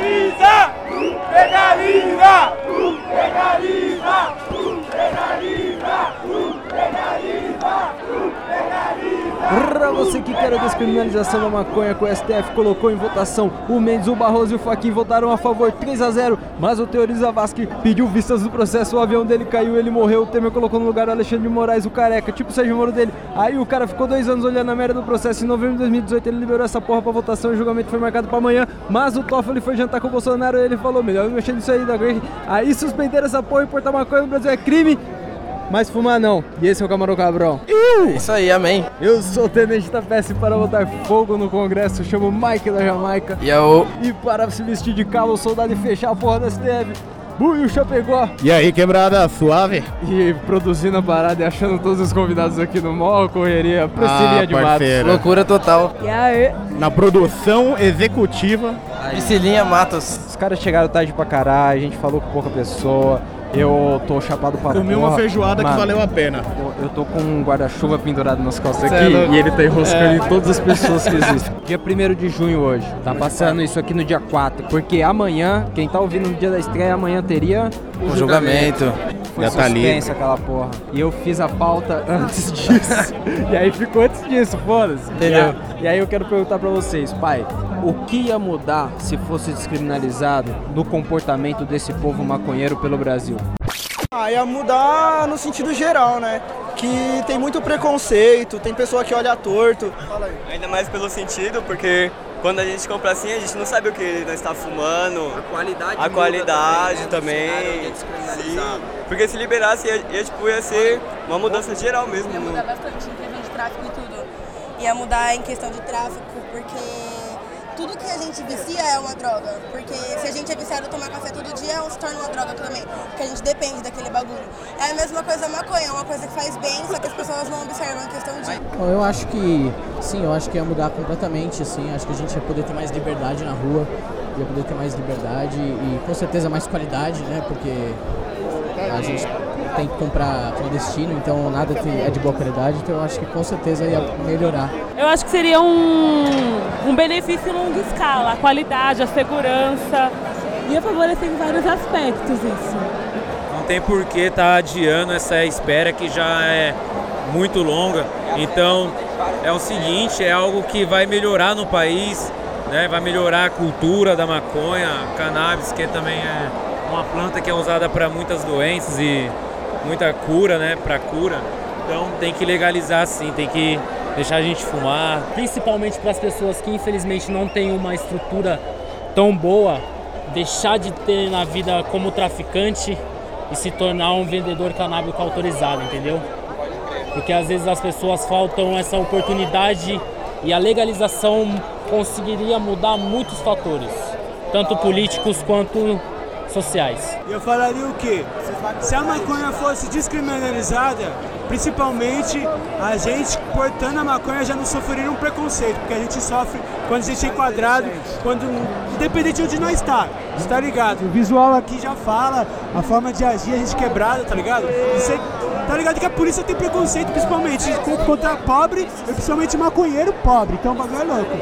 Legaliza! Legaliza! Legaliza! Legaliza! Você que quer a descriminalização da maconha que o STF colocou em votação, o Mendes, o Barroso e o Faquin votaram a favor 3 a 0 mas o Teoriza Vasque pediu vistas do processo, o avião dele caiu, ele morreu, o Temer colocou no lugar o Alexandre de Moraes, o careca, tipo o Sérgio Moro dele. Aí o cara ficou dois anos olhando a merda do processo, em novembro de 2018 ele liberou essa porra pra votação, o julgamento foi marcado pra amanhã, mas o Toffoli foi jantar com o Bolsonaro e ele falou, melhor mexer nisso aí da Aí suspenderam essa porra e portar maconha no Brasil é crime, mas fumar não. E esse é o Camarão Cabrão. Isso aí, amém. Eu sou o Tenente da PS para botar fogo no Congresso, chamo Mike da Jamaica. E eu... E para se vestir de calo, soldado e fechar a porra da STF. Buio Chapegó. E aí, quebrada, suave? E produzindo a parada e achando todos os convidados aqui no mall, correria, Priscilinha Ah, de Matos. parceira. Loucura total. E aí? Na produção executiva. Priscilinha Matos. Os caras chegaram tarde pra caralho, a gente falou com pouca pessoa. Eu tô chapado pra Comi uma feijoada que Mano, valeu a pena. Eu, eu tô com um guarda-chuva pendurado nas costas Cê aqui é e ele tá enroscando em todas as pessoas que existem. Dia 1 de junho hoje. Tá passando isso aqui no dia 4. Porque amanhã, quem tá ouvindo no dia da estreia, amanhã teria O julgamento. Foi Já tá suspensa livre. aquela porra. E eu fiz a pauta antes disso. e aí ficou antes disso, foda-se. Entendeu? E aí eu quero perguntar pra vocês, pai, o que ia mudar se fosse descriminalizado no comportamento desse povo maconheiro pelo Brasil? Ah, ia mudar no sentido geral, né? Que tem muito preconceito, tem pessoa que olha torto. Ainda mais pelo sentido, porque quando a gente compra assim, a gente não sabe o que nós está fumando. A qualidade A qualidade também. Sim. Porque se liberasse, ia, ia, tipo, ia ser uma mudança geral mesmo. Ia mudar bastante em questão de tráfico e tudo. Ia mudar em questão de tráfico, porque tudo que a gente vicia é uma droga. Porque se a gente é viciado em tomar café todo dia, se torna uma droga também. Porque a gente depende daquele bagulho. É a mesma coisa a maconha, é uma coisa que faz bem, só que as pessoas não observam em questão de. Bom, eu acho que sim, eu acho que ia mudar completamente, assim. Acho que a gente ia poder ter mais liberdade na rua, ia poder ter mais liberdade e com certeza mais qualidade, né? Porque a gente tem que comprar clandestino, então nada é de boa qualidade, então eu acho que com certeza ia melhorar. Eu acho que seria um, um benefício em longa escala, a qualidade, a segurança. Ia favorecer em vários aspectos isso. Não tem por que estar adiando essa espera que já é muito longa. Então é o seguinte, é algo que vai melhorar no país, né? vai melhorar a cultura da maconha, cannabis, que também é uma planta que é usada para muitas doenças e muita cura, né? Para cura. Então tem que legalizar sim, tem que deixar a gente fumar. principalmente para as pessoas que infelizmente não têm uma estrutura tão boa, deixar de ter na vida como traficante e se tornar um vendedor canábico autorizado, entendeu? Porque às vezes as pessoas faltam essa oportunidade e a legalização conseguiria mudar muitos fatores, tanto políticos quanto sociais. Eu falaria o quê? Se a maconha fosse descriminalizada, principalmente a gente portando a maconha já não sofreria um preconceito, porque a gente sofre quando a gente é enquadrado, quando independente de onde nós está, você tá ligado? O visual aqui já fala, a forma de agir, a gente quebrada, tá ligado? E cê, tá ligado que a polícia tem preconceito principalmente co- contra pobre, e principalmente maconheiro pobre, então o bagulho é louco.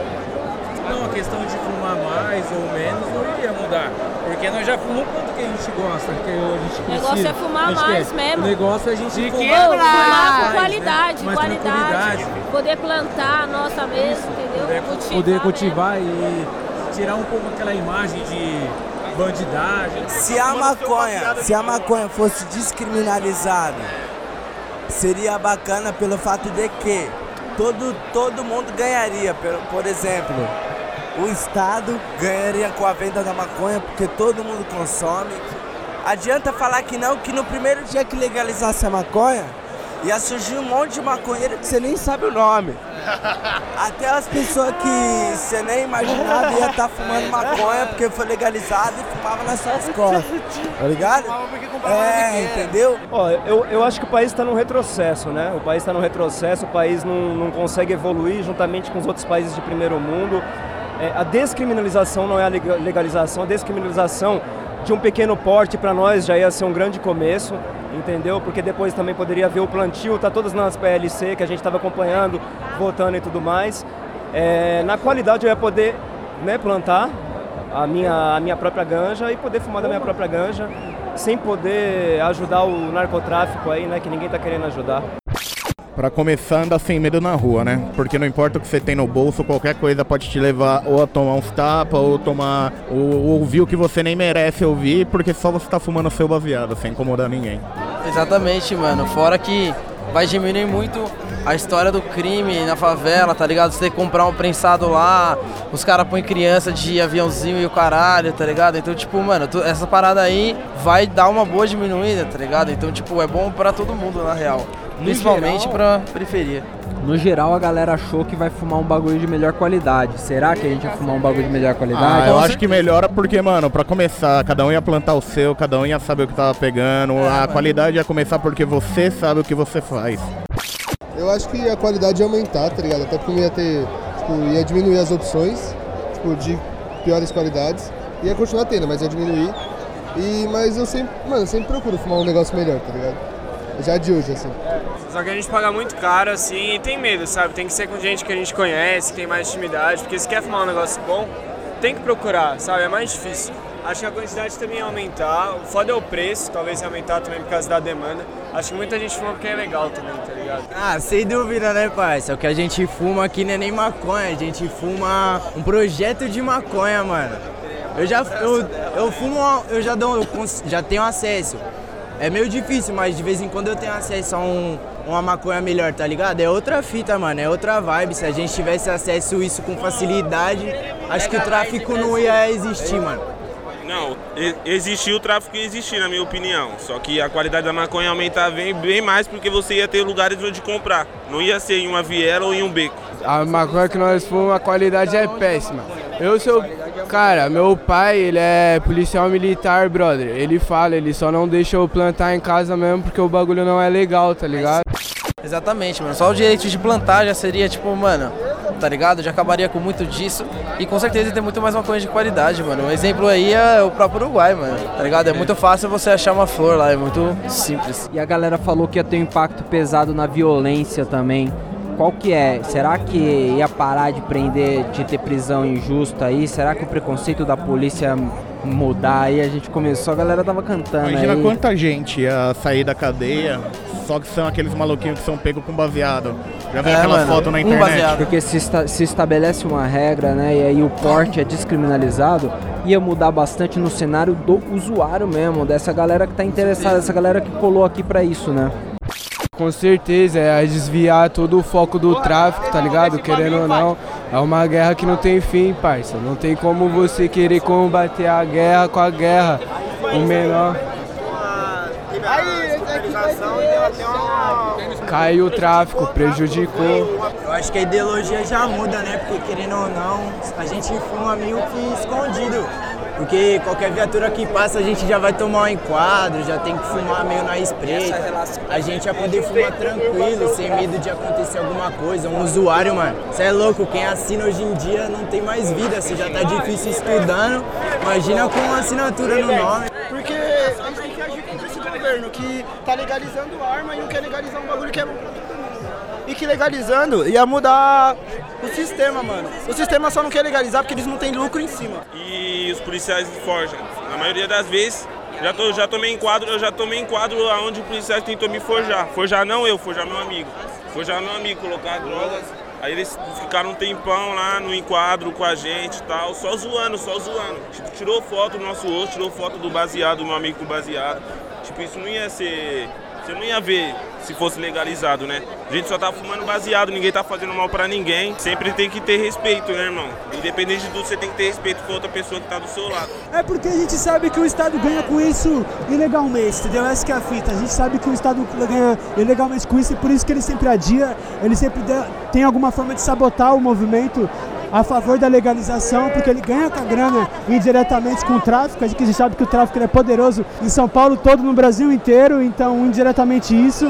Não, a questão de fumar mais ou menos não iria mudar. Porque nós já fumamos quanto que a gente gosta, que a gente O negócio precisa. é fumar mais quer. mesmo. O negócio é a gente De fumar quebrar. Fumar mais, com qualidade, né? Qualidade. Poder plantar a nossa mesmo, entendeu? Cultivar Poder cultivar e tirar um pouco aquela imagem de bandidagem. Se a maconha, se a maconha fosse descriminalizada, seria bacana pelo fato de que todo, todo mundo ganharia. Por, por exemplo, o Estado ganharia com a venda da maconha, porque todo mundo consome. Adianta falar que não, que no primeiro dia que legalizasse a maconha, ia surgir um monte de maconheiro que você nem sabe o nome. Até as pessoas que você nem imaginava ia estar fumando maconha porque foi legalizado e fumava nas suas costas. Tá ligado? É, entendeu? Ó, eu, eu acho que o país está num retrocesso, né? O país está num retrocesso, o país não, não consegue evoluir juntamente com os outros países de primeiro mundo. É, a descriminalização não é a lega- legalização, a descriminalização de um pequeno porte para nós já ia ser um grande começo, entendeu? Porque depois também poderia haver o plantio, tá todas nas PLC que a gente estava acompanhando, votando e tudo mais. É, na qualidade eu ia poder né, plantar, a minha, a minha própria ganja e poder fumar da minha própria ganja sem poder ajudar o narcotráfico aí, né, que ninguém tá querendo ajudar. Pra começar, anda sem medo na rua, né? Porque não importa o que você tem no bolso, qualquer coisa pode te levar ou a tomar uns tapas, ou tomar. ou ouvir o que você nem merece ouvir, porque só você tá fumando seu baseado, sem incomodar ninguém. Exatamente, mano. Fora que vai diminuir muito a história do crime na favela, tá ligado? Você tem que comprar um prensado lá, os caras põem criança de aviãozinho e o caralho, tá ligado? Então, tipo, mano, essa parada aí vai dar uma boa diminuída, tá ligado? Então, tipo, é bom pra todo mundo, na real. No Principalmente geral- pra periferia. No geral, a galera achou que vai fumar um bagulho de melhor qualidade. Será que a gente vai fumar um bagulho de melhor qualidade? Ah, eu acho que melhora porque, mano, pra começar, cada um ia plantar o seu, cada um ia saber o que tava pegando. a qualidade ia começar porque você sabe o que você faz. Eu acho que a qualidade ia aumentar, tá ligado? Até porque não ia ter. Tipo, ia diminuir as opções, tipo, de piores qualidades. Ia continuar tendo, mas ia diminuir. E, mas eu sempre, mano, eu sempre procuro fumar um negócio melhor, tá ligado? Já de hoje, assim. Só que a gente paga muito caro, assim, e tem medo, sabe? Tem que ser com gente que a gente conhece, que tem mais intimidade, porque se quer fumar um negócio bom, tem que procurar, sabe? É mais difícil. Acho que a quantidade também ia aumentar, o foda é o preço, talvez ia aumentar também por causa da demanda. Acho que muita gente fuma porque é legal também, tá ligado? Ah, sem dúvida, né, parça? O que a gente fuma aqui não é nem maconha, a gente fuma um projeto de maconha, mano. Eu já eu, eu fumo, eu já dou, eu cons- já tenho acesso. É meio difícil, mas de vez em quando eu tenho acesso a um, uma maconha melhor, tá ligado? É outra fita, mano, é outra vibe. Se a gente tivesse acesso a isso com facilidade, acho que o tráfico não ia existir, mano. Não, e- existir o tráfico ia existir, na minha opinião. Só que a qualidade da maconha ia aumentar bem, bem mais porque você ia ter lugares onde comprar. Não ia ser em uma viela ou em um beco. A maconha que nós fumamos, a qualidade é péssima. Eu sou. Cara, meu pai, ele é policial militar, brother. Ele fala, ele só não deixa eu plantar em casa mesmo porque o bagulho não é legal, tá ligado? Exatamente, mano. Só o direito de plantar já seria, tipo, mano, tá ligado? Já acabaria com muito disso. E com certeza ter muito mais maconha de qualidade, mano. Um exemplo aí é o próprio Uruguai, mano. Tá ligado? É muito fácil você achar uma flor lá, é muito simples. E a galera falou que ia ter um impacto pesado na violência também. Qual que é? Será que ia parar de prender, de ter prisão injusta aí? Será que o preconceito da polícia ia mudar aí? A gente começou, a galera tava cantando Imagina aí. quanta gente ia sair da cadeia, só que são aqueles maluquinhos que são pegos com baseado. Já viu É, aquela mano, foto na um internet? baseado. Porque se, esta- se estabelece uma regra, né, e aí o porte é descriminalizado, ia mudar bastante no cenário do usuário mesmo, dessa galera que tá interessada, dessa galera que colou aqui pra isso, né? Com certeza, é desviar todo o foco do tráfico, tá ligado? Querendo ou não, é uma guerra que não tem fim, parça. Não tem como você querer combater a guerra com a guerra. O menor. Caiu o tráfico, prejudicou. Eu acho que a ideologia já muda, né? Porque querendo ou não, a gente fuma meio que escondido. Porque qualquer viatura que passa a gente já vai tomar um enquadro, já tem que fumar meio na espreita. A gente vai poder fumar tranquilo, sem medo de acontecer alguma coisa. Um usuário, mano, você é louco, quem assina hoje em dia não tem mais vida. Se já tá difícil estudando, imagina com uma assinatura no nome. Porque a gente tem que agir contra esse governo que tá legalizando arma e não quer legalizar um bagulho que é bom pra. E que legalizando ia mudar o sistema, mano. O sistema só não quer legalizar porque eles não têm lucro em cima. E os policiais forjam. Na maioria das vezes, já, tô, já tomei enquadro, eu já tomei enquadro aonde o policial tentou me forjar. Forjar não eu, forjar meu amigo. Forjar meu amigo, colocar drogas. Aí eles ficaram um tempão lá no enquadro com a gente e tal, só zoando, só zoando. Tipo, tirou foto do nosso rosto, tirou foto do baseado, do meu amigo com baseado. Tipo, isso não ia ser. Você não ia ver se fosse legalizado, né? A gente só tá fumando baseado, ninguém tá fazendo mal pra ninguém. Sempre tem que ter respeito, né, irmão? Independente de tudo, você tem que ter respeito com outra pessoa que tá do seu lado. É porque a gente sabe que o Estado ganha com isso ilegalmente, entendeu? Essa que é a fita. A gente sabe que o Estado ganha ilegalmente com isso e por isso que ele sempre adia, ele sempre tem alguma forma de sabotar o movimento a favor da legalização, porque ele ganha com a grana indiretamente com o tráfico. A gente sabe que o tráfico é poderoso em São Paulo todo, no Brasil inteiro, então indiretamente isso.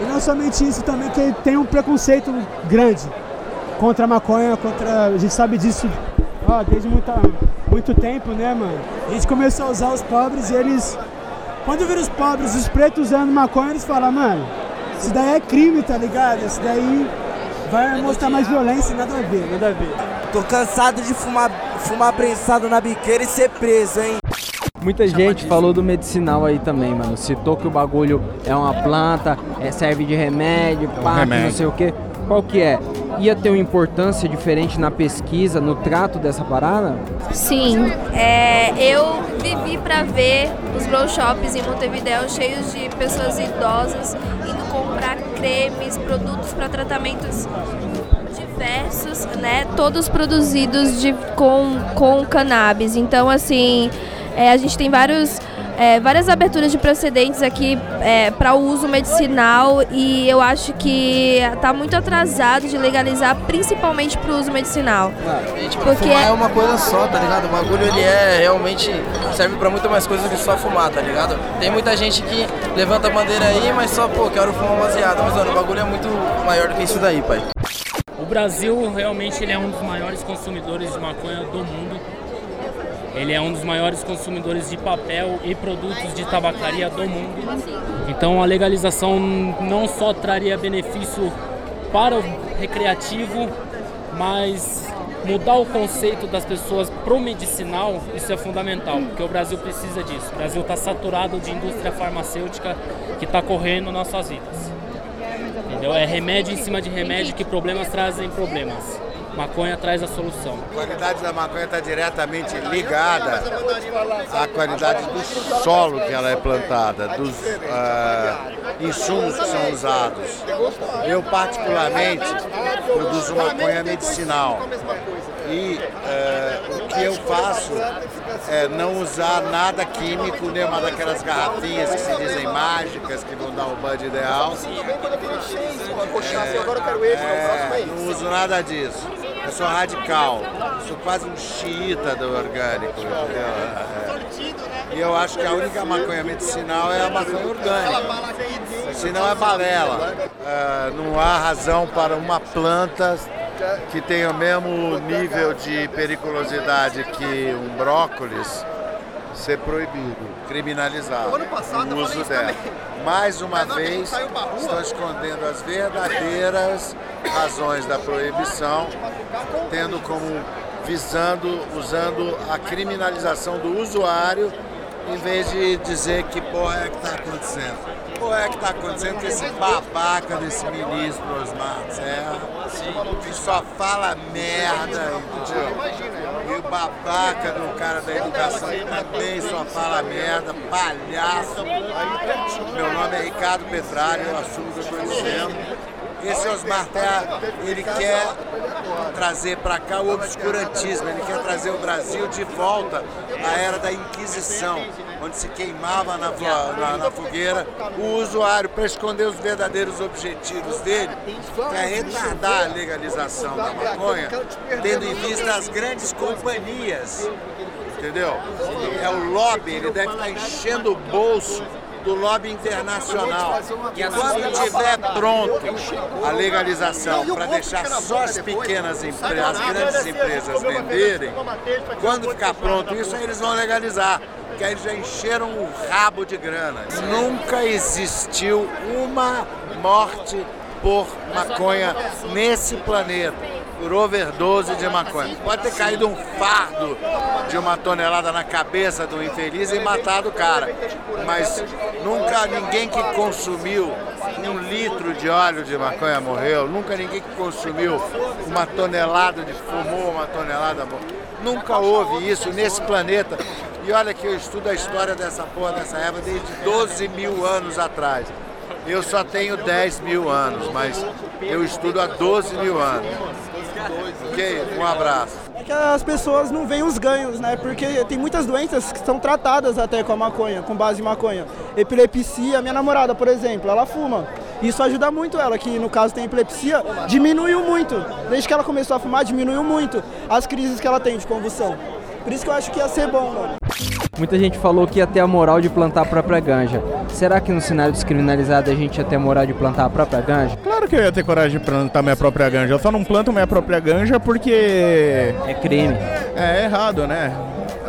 E não somente isso, também que ele tem um preconceito grande contra a maconha, contra. A gente sabe disso ó, desde muita, muito tempo, né, mano? A gente começou a usar os pobres e eles. Quando viram os pobres, os pretos usando maconha, eles falam, mano, isso daí é crime, tá ligado? Isso daí vai mostrar mais violência, nada a ver, nada a ver. Tô cansado de fumar, fumar prensado na biqueira e ser preso, hein? Muita gente falou do medicinal aí também, mano. Citou que o bagulho é uma planta, é, serve de remédio, pá, que remédio. não sei o quê. Qual que é? Ia ter uma importância diferente na pesquisa, no trato dessa parada? Sim, é, eu vivi para ver os grow shops em Montevideo cheios de pessoas idosas cremes, produtos para tratamentos diversos, né? Todos produzidos de, com, com cannabis. Então, assim, é, a gente tem vários, é, várias aberturas de precedentes aqui para o uso medicinal e eu acho que está muito atrasado de legalizar, principalmente para o uso medicinal. E, tipo, Porque fumar é- é uma coisa só, tá ligado? O bagulho ele é realmente serve pra muito mais coisas do que só fumar, tá ligado? Tem muita gente que levanta a bandeira aí, mas só, pô, quero fumar um baseado. Mas, mano, o bagulho é muito maior do que isso daí, pai. O Brasil realmente ele é um dos maiores consumidores de maconha do mundo. Ele é um dos maiores consumidores de papel e produtos de tabacaria do mundo. Então a legalização não só traria benefício para o recreativo, mas mudar o conceito das pessoas pro medicinal, isso é fundamental, porque o Brasil precisa disso. O Brasil está saturado de indústria farmacêutica que está correndo nossas vidas. Entendeu? É remédio em cima de remédio que problemas trazem problemas. Maconha traz a solução. A qualidade da maconha está diretamente ligada à qualidade do solo que ela é plantada, dos ah, insumos que são usados. Eu, particularmente, produzo maconha medicinal. E eh, o que eu faço é não usar nada químico, nenhuma daquelas garrafinhas que se dizem mágicas, que vão dar o bud ideal. É, não uso nada disso. Eu sou radical. Sou quase um xiita do orgânico. entendeu? É. E eu acho que a única maconha medicinal é a maconha orgânica. Senão é balela. É, não há razão para uma planta que tenha o mesmo nível de periculosidade que um brócolis ser proibido, criminalizado o uso dela. Mais uma vez, estão escondendo as verdadeiras razões da proibição, tendo como visando, usando a criminalização do usuário, em vez de dizer que porra é que está acontecendo. Porra é que está acontecendo com esse babaca desse ministro Osmar Serra, que só fala merda, entendeu? Babaca do cara da educação também só fala merda, palhaço. Meu nome é Ricardo Petralha, eu assumo o que eu estou dizendo. Esse Osmar Terra, ele quer trazer para cá o obscurantismo, ele quer trazer o Brasil de volta à era da Inquisição, onde se queimava na, na- na fogueira o usuário para esconder os verdadeiros objetivos dele, que é retardar a legalização da maconha, tendo em vista as grandes companhias entendeu? É o lobby, ele deve estar enchendo o bolso do lobby internacional. E quando tiver pronto a legalização para deixar só as pequenas empresas, as grandes empresas venderem, quando ficar pronto isso, aí eles vão legalizar. Que aí eles já encheram o rabo de grana. Nunca existiu uma morte por maconha nesse planeta por overdose de maconha. Pode ter caído um fardo de uma tonelada na cabeça do infeliz e matado o cara. Mas nunca ninguém que consumiu um litro de óleo de maconha morreu. Nunca ninguém que consumiu uma tonelada de fumou uma tonelada morreu. Nunca houve isso nesse planeta. E olha que eu estudo a história dessa porra, dessa erva desde 12 mil anos atrás. Eu só tenho 10 mil anos, mas eu estudo há 12 mil anos. Ok? Um abraço. É que as pessoas não veem os ganhos, né? Porque tem muitas doenças que são tratadas até com a maconha, com base em maconha. Epilepsia, minha namorada, por exemplo, ela fuma. Isso ajuda muito ela, que no caso tem epilepsia, diminuiu muito. Desde que ela começou a fumar, diminuiu muito as crises que ela tem de convulsão. Por isso que eu acho que ia ser bom, mano. Muita gente falou que ia ter a moral de plantar a própria ganja. Será que no cenário descriminalizado a gente ia ter a moral de plantar a própria ganja? Claro que eu ia ter coragem de plantar minha própria ganja. Eu só não planto minha própria ganja porque. É crime. É errado, né?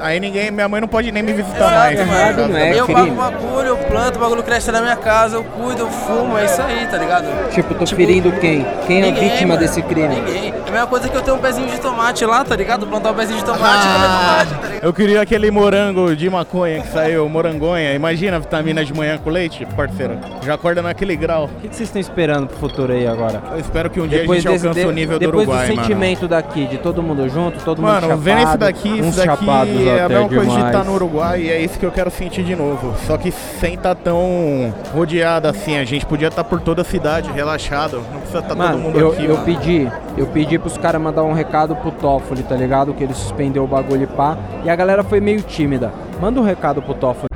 Aí ninguém, minha mãe não pode nem me visitar Exato, mais. mano. eu pago o bagulho, eu planto, o bagulho cresce na minha casa, eu cuido, eu fumo, é isso aí, tá ligado? Tipo, tô ferindo quem? Quem é a Ninguém, vítima mano. desse crime? Ninguém. É a mesma coisa que eu tenho um pezinho de tomate lá, tá ligado? Plantar um pezinho de tomate comer tomate, tá ligado? Eu queria aquele morango de maconha que saiu, morangonha. Imagina a vitamina de manhã com leite, parceiro. Já acorda naquele grau. O que que vocês estão esperando pro futuro aí agora? Eu espero que um dia a gente alcance o nível do depois Uruguai, do mano. sentimento daqui, de todo mundo junto, todo mundo Mano, chapado, vendo isso daqui, uns isso daqui chapados é a mesma coisa de demais. estar no Uruguai e é isso que eu quero sentir de novo. Só que sem estar tão rodeado assim, a gente podia estar por toda a cidade, relaxado. Não precisa estar todo Mano, mundo eu, aqui. eu mano. pedi, eu pedi pros caras mandar um recado pro Toffoli, tá ligado? Que ele suspendeu o bagulho e pá. E a galera foi meio tímida. Manda um recado pro Toffoli.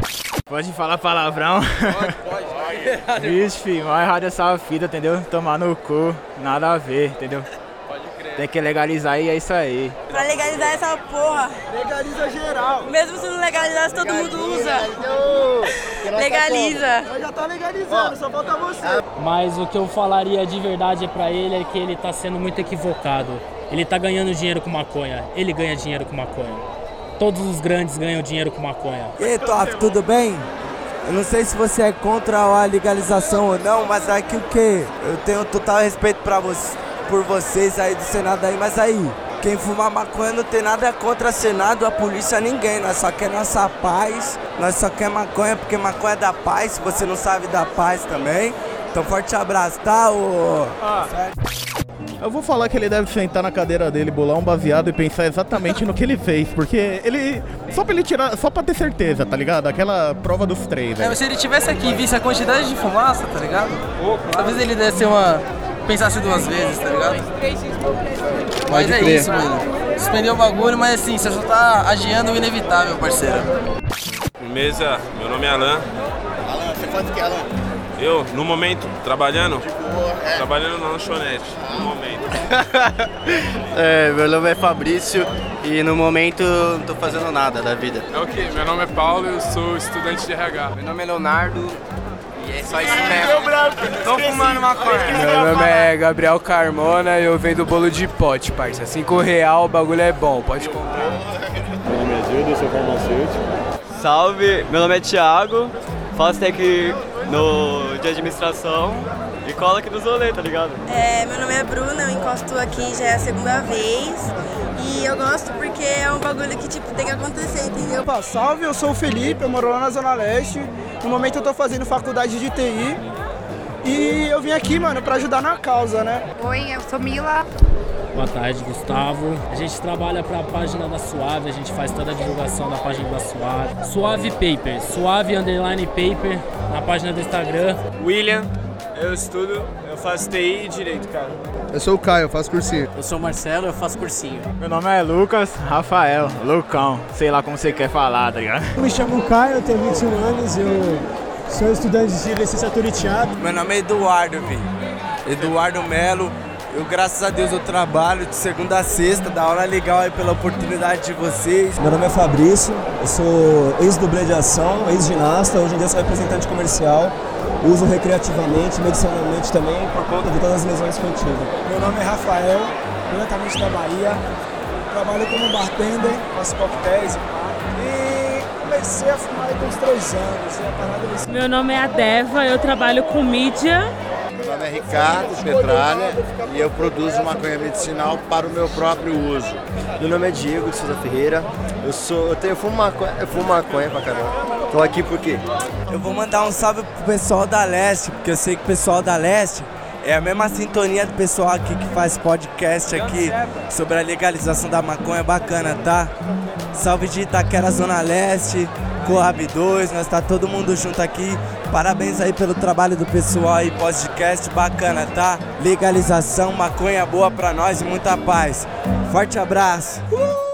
Pode falar palavrão? Pode, pode. Vixe, filho, vai errado essa fita, entendeu? Tomar no cu, nada a ver, entendeu? Tem que legalizar e é isso aí. Pra legalizar essa porra. Legaliza geral. Mesmo se não legalizasse, todo mundo usa. Legaliza. Nós já tá legalizando, só falta você. Mas o que eu falaria de verdade é pra ele é que ele tá sendo muito equivocado. Ele tá ganhando dinheiro com maconha. Ele ganha dinheiro com maconha. Todos os grandes ganham dinheiro com maconha. E aí, Top, tudo bem? Eu não sei se você é contra a legalização ou não, mas aqui o que? Eu tenho total respeito pra você, por vocês aí do Senado aí, mas aí, quem fumar maconha não tem nada contra Senado, a polícia, ninguém. Nós só quer nossa paz, nós só quer maconha porque maconha é da paz, se você não sabe da paz também. Então forte abraço, tá? Ô... Eu vou falar que ele deve sentar na cadeira dele, bolar um baseado e pensar exatamente no que ele fez, porque ele. Só pra ele tirar. Só pra ter certeza, tá ligado? Aquela prova dos três. É, né? mas se ele tivesse aqui e visse a quantidade de fumaça, tá ligado? Talvez ele desse uma. Pensasse duas vezes, tá ligado? Mas é isso, mano. Suspendeu o bagulho, mas assim, você só tá adiando o inevitável, parceiro. Firmeza, meu nome é Alan. Alan, você faz o que, Alan? Eu, no momento, trabalhando? Trabalhando na lanchonete, no momento. É, meu nome é Fabrício e no momento não tô fazendo nada da vida. É o que? Meu nome é Paulo e eu sou estudante de RH. Meu nome é Leonardo e é só isso mesmo. Tô fumando maconha. Meu nome é Gabriel Carmona e eu vendo bolo de pote, parça. Cinco real, o bagulho é bom, pode comprar. Meu nome é Gildo, sou farmacêutico. Salve, meu nome é Thiago, faço técnico no, de administração e cola aqui nos rolê, tá ligado? É, meu nome é Bruna, eu encosto aqui já é a segunda vez. E eu gosto porque é um bagulho que tipo, tem que acontecer, entendeu? Opa, salve, eu sou o Felipe, eu moro lá na Zona Leste. No momento eu tô fazendo faculdade de TI. E eu vim aqui, mano, pra ajudar na causa, né? Oi, eu sou Mila. Boa tarde, Gustavo. A gente trabalha para a página da Suave, a gente faz toda a divulgação da página da Suave. Suave Paper, Suave Underline Paper, na página do Instagram. William, eu estudo, eu faço TI e Direito, cara. Eu sou o Caio, eu faço cursinho. Eu sou o Marcelo, eu faço cursinho. Meu nome é Lucas Rafael, Lucão, sei lá como você quer falar, tá ligado? Eu me chamo Caio, eu tenho 21 anos, eu sou estudante de licenciatura em teatro. Meu nome é Eduardo, vi. Eduardo Melo. Eu, graças a Deus, eu trabalho de segunda a sexta, da hora legal aí pela oportunidade de vocês. Meu nome é Fabrício, eu sou ex-dublê de ação, ex-ginasta, hoje em dia sou representante comercial. Uso recreativamente, medicinalmente também, por conta de todas as lesões que eu tive. Meu nome é Rafael, diretamente da Bahia. Trabalho como bartender, faço coquetéis e. E comecei a fumar aí com uns três anos. A parada desse... Meu nome é Adeva, eu trabalho com mídia. É Ricardo Petralha e eu produzo maconha medicinal para o meu próprio uso. Meu nome é Diego de Souza Ferreira. Eu sou. Eu, tenho, eu fumo maconha, eu fumo maconha pra caramba. Tô aqui por quê? Eu vou mandar um salve pro pessoal da Leste, porque eu sei que o pessoal da Leste é a mesma sintonia do pessoal aqui que faz podcast aqui sobre a legalização da maconha, bacana, tá? Salve de Itaquera Zona Leste, Coab 2, nós tá todo mundo junto aqui. Parabéns aí pelo trabalho do pessoal aí, podcast bacana, tá? Legalização, maconha boa pra nós e muita paz. Forte abraço. Uh!